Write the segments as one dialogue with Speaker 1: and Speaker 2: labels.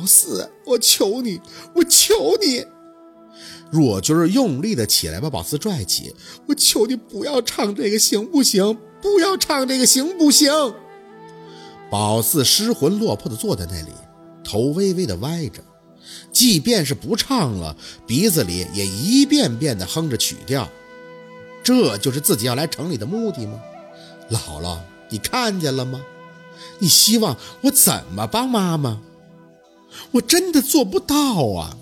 Speaker 1: 宝四，我求你，我求你！若君用力的起来，把宝四拽起。我求你不要唱这个，行不行？不要唱这个，行不行？宝四失魂落魄的坐在那里，头微微的歪着。即便是不唱了，鼻子里也一遍遍的哼着曲调。这就是自己要来城里的目的吗？姥姥，你看见了吗？你希望我怎么帮妈妈？我真的做不到啊！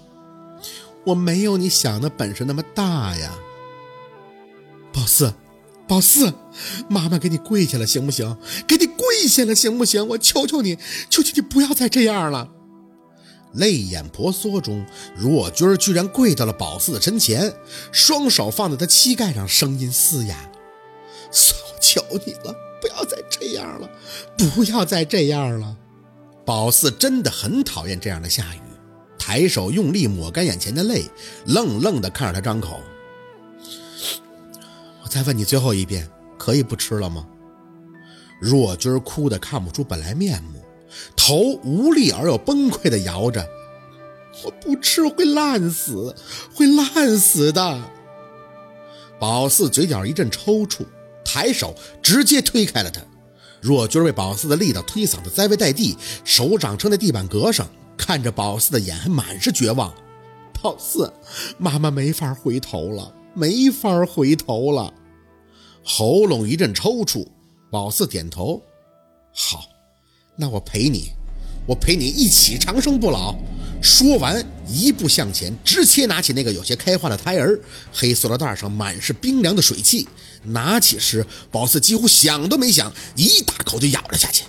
Speaker 1: 我没有你想的本事那么大呀。宝四，宝四，妈妈给你跪下了，行不行？给你跪下了，行不行？我求求你，求求你不要再这样了。泪眼婆娑中，若君居然跪到了宝四的身前，双手放在他膝盖上，声音嘶哑：“我求你了，不要再这样了，不要再这样了。”宝四真的很讨厌这样的下雨，抬手用力抹干眼前的泪，愣愣地看着他张口：“我再问你最后一遍，可以不吃了吗？”若君哭得看不出本来面目。头无力而又崩溃地摇着，我不吃会烂死，会烂死的。宝四嘴角一阵抽搐，抬手直接推开了他。若君被宝四的力道推搡得栽位在地，手掌撑在地板格上，看着宝四的眼还满是绝望。宝四，妈妈没法回头了，没法回头了。喉咙一阵抽搐，宝四点头，好。那我陪你，我陪你一起长生不老。说完，一步向前，直接拿起那个有些开花的胎儿，黑塑料袋上满是冰凉的水汽。拿起时，宝四几乎想都没想，一大口就咬了下去。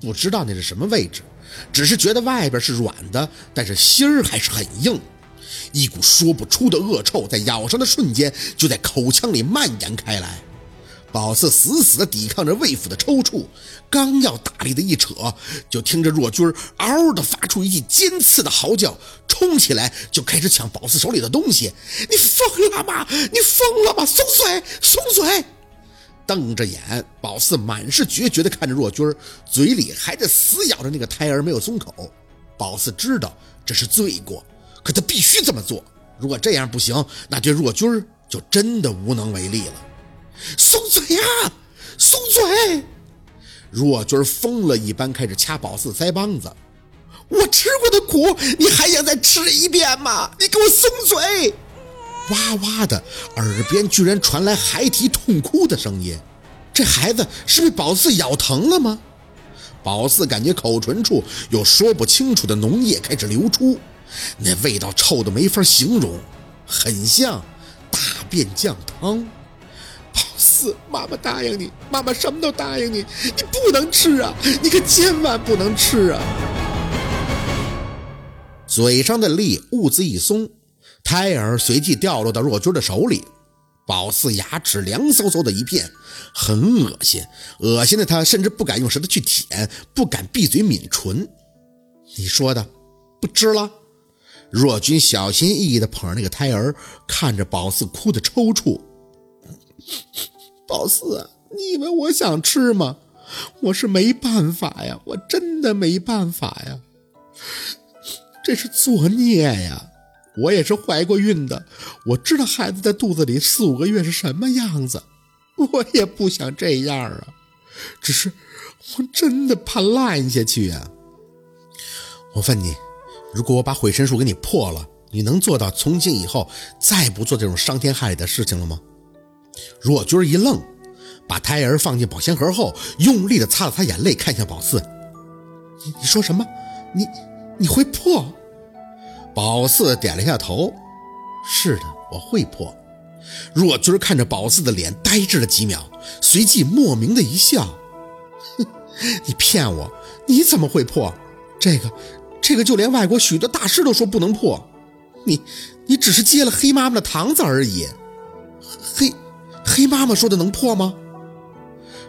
Speaker 1: 不知道那是什么位置，只是觉得外边是软的，但是心儿还是很硬。一股说不出的恶臭在咬上的瞬间就在口腔里蔓延开来。宝四死死地抵抗着魏府的抽搐，刚要大力的一扯，就听着若君嗷的发出一记尖刺的嚎叫，冲起来就开始抢宝四手里的东西。你疯了吗？你疯了吗？松嘴，松嘴！瞪着眼，宝四满是决绝地看着若君，嘴里还在死咬着那个胎儿，没有松口。宝四知道这是罪过，可他必须这么做。如果这样不行，那对若君就真的无能为力了。松嘴呀，松嘴！若君疯了一般开始掐宝四腮帮子。我吃过的苦，你还想再吃一遍吗？你给我松嘴！哇哇的，耳边居然传来孩提痛哭的声音。这孩子是被宝四咬疼了吗？宝四感觉口唇处有说不清楚的脓液开始流出，那味道臭的没法形容，很像大便酱汤。宝四，妈妈答应你，妈妈什么都答应你，你不能吃啊！你可千万不能吃啊！嘴上的力兀自一松，胎儿随即掉落到若君的手里。宝四牙齿凉飕飕的一片，很恶心，恶心的他甚至不敢用舌头去舔，不敢闭嘴抿唇。你说的，不吃了？若君小心翼翼地捧着那个胎儿，看着宝四哭得抽搐。宝四，你以为我想吃吗？我是没办法呀，我真的没办法呀。这是作孽呀！我也是怀过孕的，我知道孩子在肚子里四五个月是什么样子。我也不想这样啊，只是我真的怕烂下去呀。我问你，如果我把毁身术给你破了，你能做到从今以后再不做这种伤天害理的事情了吗？若君一愣，把胎儿放进保鲜盒后，用力地擦了擦眼泪，看向宝四：“你你说什么？你你会破？”宝四点了一下头：“是的，我会破。”若君看着宝四的脸，呆滞了几秒，随即莫名的一笑：“哼，你骗我！你怎么会破？这个，这个就连外国许多大师都说不能破。你，你只是接了黑妈妈的堂子而已。黑。”黑妈妈说的能破吗？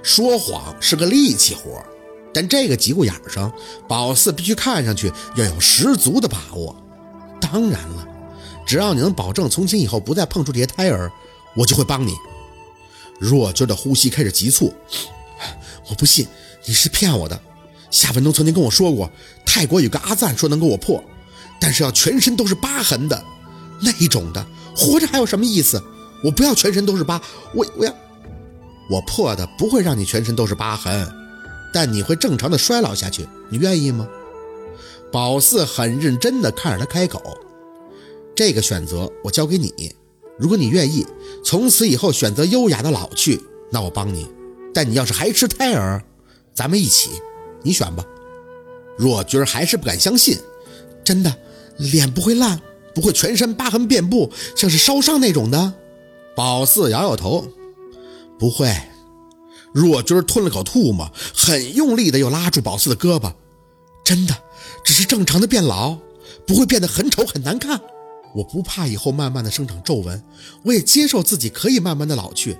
Speaker 1: 说谎是个力气活，但这个节骨眼上，宝四必须看上去要有十足的把握。当然了，只要你能保证从今以后不再碰触这些胎儿，我就会帮你。若君的呼吸开始急促，我不信你是骗我的，夏文东曾经跟我说过，泰国有个阿赞说能给我破，但是要全身都是疤痕的，那种的，活着还有什么意思？我不要全身都是疤，我我要我破的不会让你全身都是疤痕，但你会正常的衰老下去，你愿意吗？宝四很认真的看着他开口，这个选择我交给你，如果你愿意，从此以后选择优雅的老去，那我帮你，但你要是还吃胎儿，咱们一起。你选吧，若君还是不敢相信，真的，脸不会烂，不会全身疤痕遍布，像是烧伤那种的。宝四摇摇头，不会。若君吞了口唾沫，很用力的又拉住宝四的胳膊，真的，只是正常的变老，不会变得很丑很难看。我不怕以后慢慢的生长皱纹，我也接受自己可以慢慢的老去，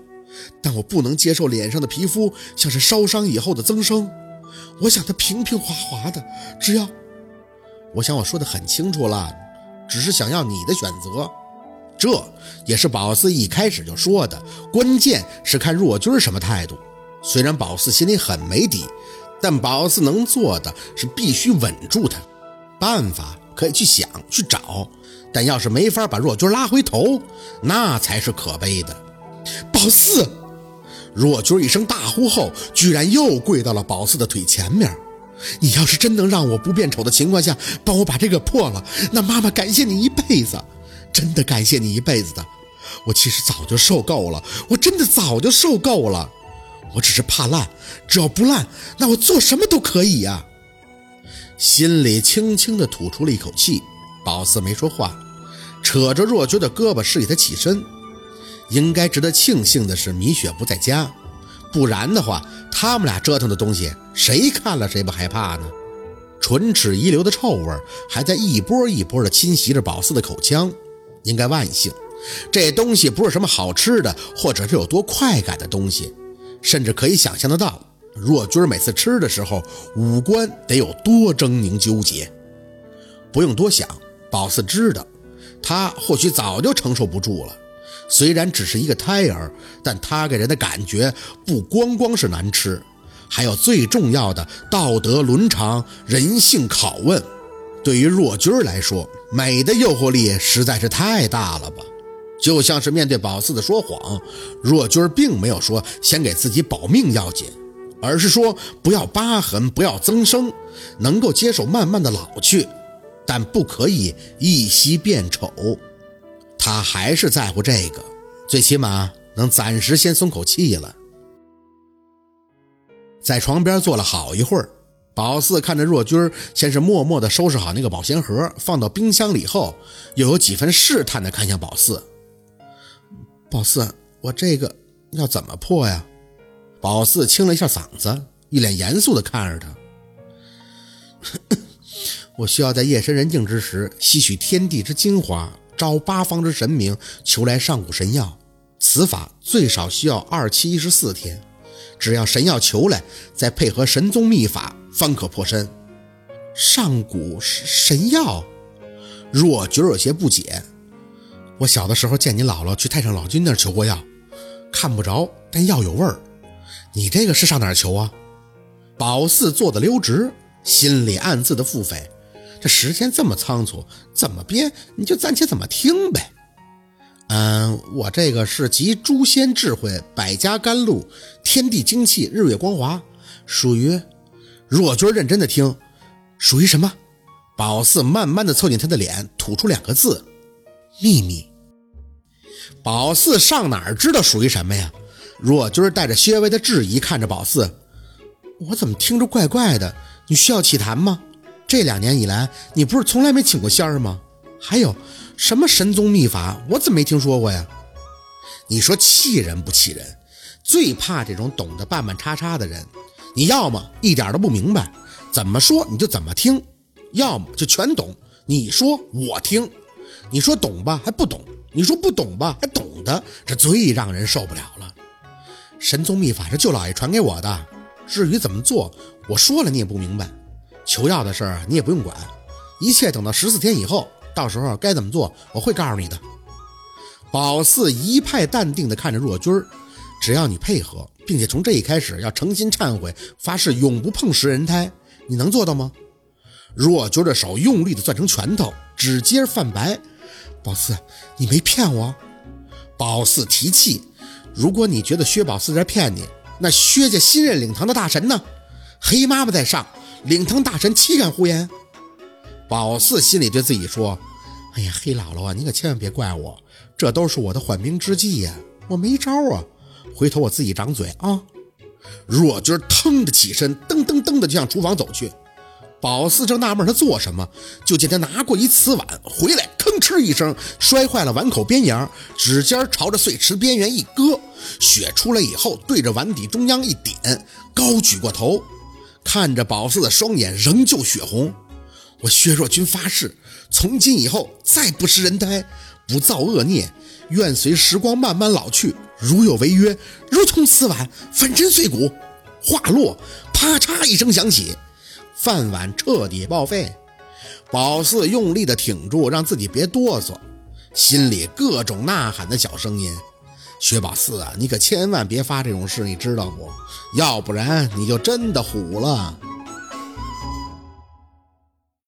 Speaker 1: 但我不能接受脸上的皮肤像是烧伤以后的增生。我想它平平滑滑的，只要，我想我说的很清楚了，只是想要你的选择，这也是宝四一开始就说的，关键是看若君什么态度。虽然宝四心里很没底，但宝四能做的是必须稳住他，办法可以去想去找，但要是没法把若君拉回头，那才是可悲的。宝四。若君一声大呼后，居然又跪到了宝四的腿前面。你要是真能让我不变丑的情况下帮我把这个破了，那妈妈感谢你一辈子，真的感谢你一辈子的。我其实早就受够了，我真的早就受够了。我只是怕烂，只要不烂，那我做什么都可以呀。心里轻轻地吐出了一口气，宝四没说话，扯着若君的胳膊示意他起身。应该值得庆幸的是，米雪不在家，不然的话，他们俩折腾的东西，谁看了谁不害怕呢？唇齿遗留的臭味还在一波一波的侵袭着宝四的口腔。应该万幸，这东西不是什么好吃的，或者是有多快感的东西，甚至可以想象得到，若君每次吃的时候，五官得有多狰狞纠结。不用多想，宝四知道，他或许早就承受不住了。虽然只是一个胎儿，但他给人的感觉不光光是难吃，还有最重要的道德伦常、人性拷问。对于若君来说，美的诱惑力实在是太大了吧？就像是面对宝四的说谎，若君并没有说先给自己保命要紧，而是说不要疤痕，不要增生，能够接受慢慢的老去，但不可以一夕变丑。他还是在乎这个，最起码能暂时先松口气了。在床边坐了好一会儿，宝四看着若君先是默默地收拾好那个保鲜盒，放到冰箱里后，又有几分试探地看向宝四。宝四，我这个要怎么破呀？宝四清了一下嗓子，一脸严肃地看着他。我需要在夜深人静之时吸取天地之精华。招八方之神明，求来上古神药。此法最少需要二七一十四天，只要神药求来，再配合神宗秘法，方可破身。上古神药，若觉有些不解。我小的时候见你姥姥去太上老君那儿求过药，看不着，但药有味儿。你这个是上哪儿求啊？宝四坐的溜直，心里暗自的腹诽。这时间这么仓促，怎么编你就暂且怎么听呗。嗯，我这个是集诸仙智慧、百家甘露、天地精气、日月光华，属于。若君认真的听，属于什么？宝四慢慢的凑近他的脸，吐出两个字：秘密。宝四上哪儿知道属于什么呀？若君带着些微的质疑看着宝四，我怎么听着怪怪的？你需要起坛吗？这两年以来，你不是从来没请过仙儿吗？还有什么神宗秘法，我怎么没听说过呀？你说气人不气人？最怕这种懂得半半叉叉的人。你要么一点都不明白，怎么说你就怎么听；要么就全懂，你说我听。你说懂吧，还不懂；你说不懂吧，还懂得，这最让人受不了了。神宗秘法是舅老爷传给我的，至于怎么做，我说了你也不明白。求药的事儿你也不用管，一切等到十四天以后，到时候该怎么做我会告诉你的。宝四一派淡定地看着若君儿，只要你配合，并且从这一开始要诚心忏悔，发誓永不碰食人胎，你能做到吗？若揪着手用力的攥成拳头，指尖泛白。宝四，你没骗我。宝四提气，如果你觉得薛宝四在骗你，那薛家新任领堂的大神呢？黑妈妈在上，领堂大神岂敢胡言？宝四心里对自己说：“哎呀，黑姥姥啊，你可千万别怪我，这都是我的缓兵之计呀，我没招啊。回头我自己掌嘴啊。”若军腾的起身，噔噔噔的就向厨房走去。宝四正纳闷他做什么，就见他拿过一瓷碗回来，吭哧一声摔坏了碗口边沿，指尖朝着碎池边缘一搁，血出来以后，对着碗底中央一点，高举过头，看着宝四的双眼仍旧血红。我薛若君发誓，从今以后再不食人胎，不造恶孽，愿随时光慢慢老去。如有违约，如同此碗粉身碎骨。话落，啪嚓一声响起。饭碗彻底报废，宝四用力的挺住，让自己别哆嗦，心里各种呐喊的小声音：“薛宝四啊，你可千万别发这种事，你知道不？要不然你就真的虎了。”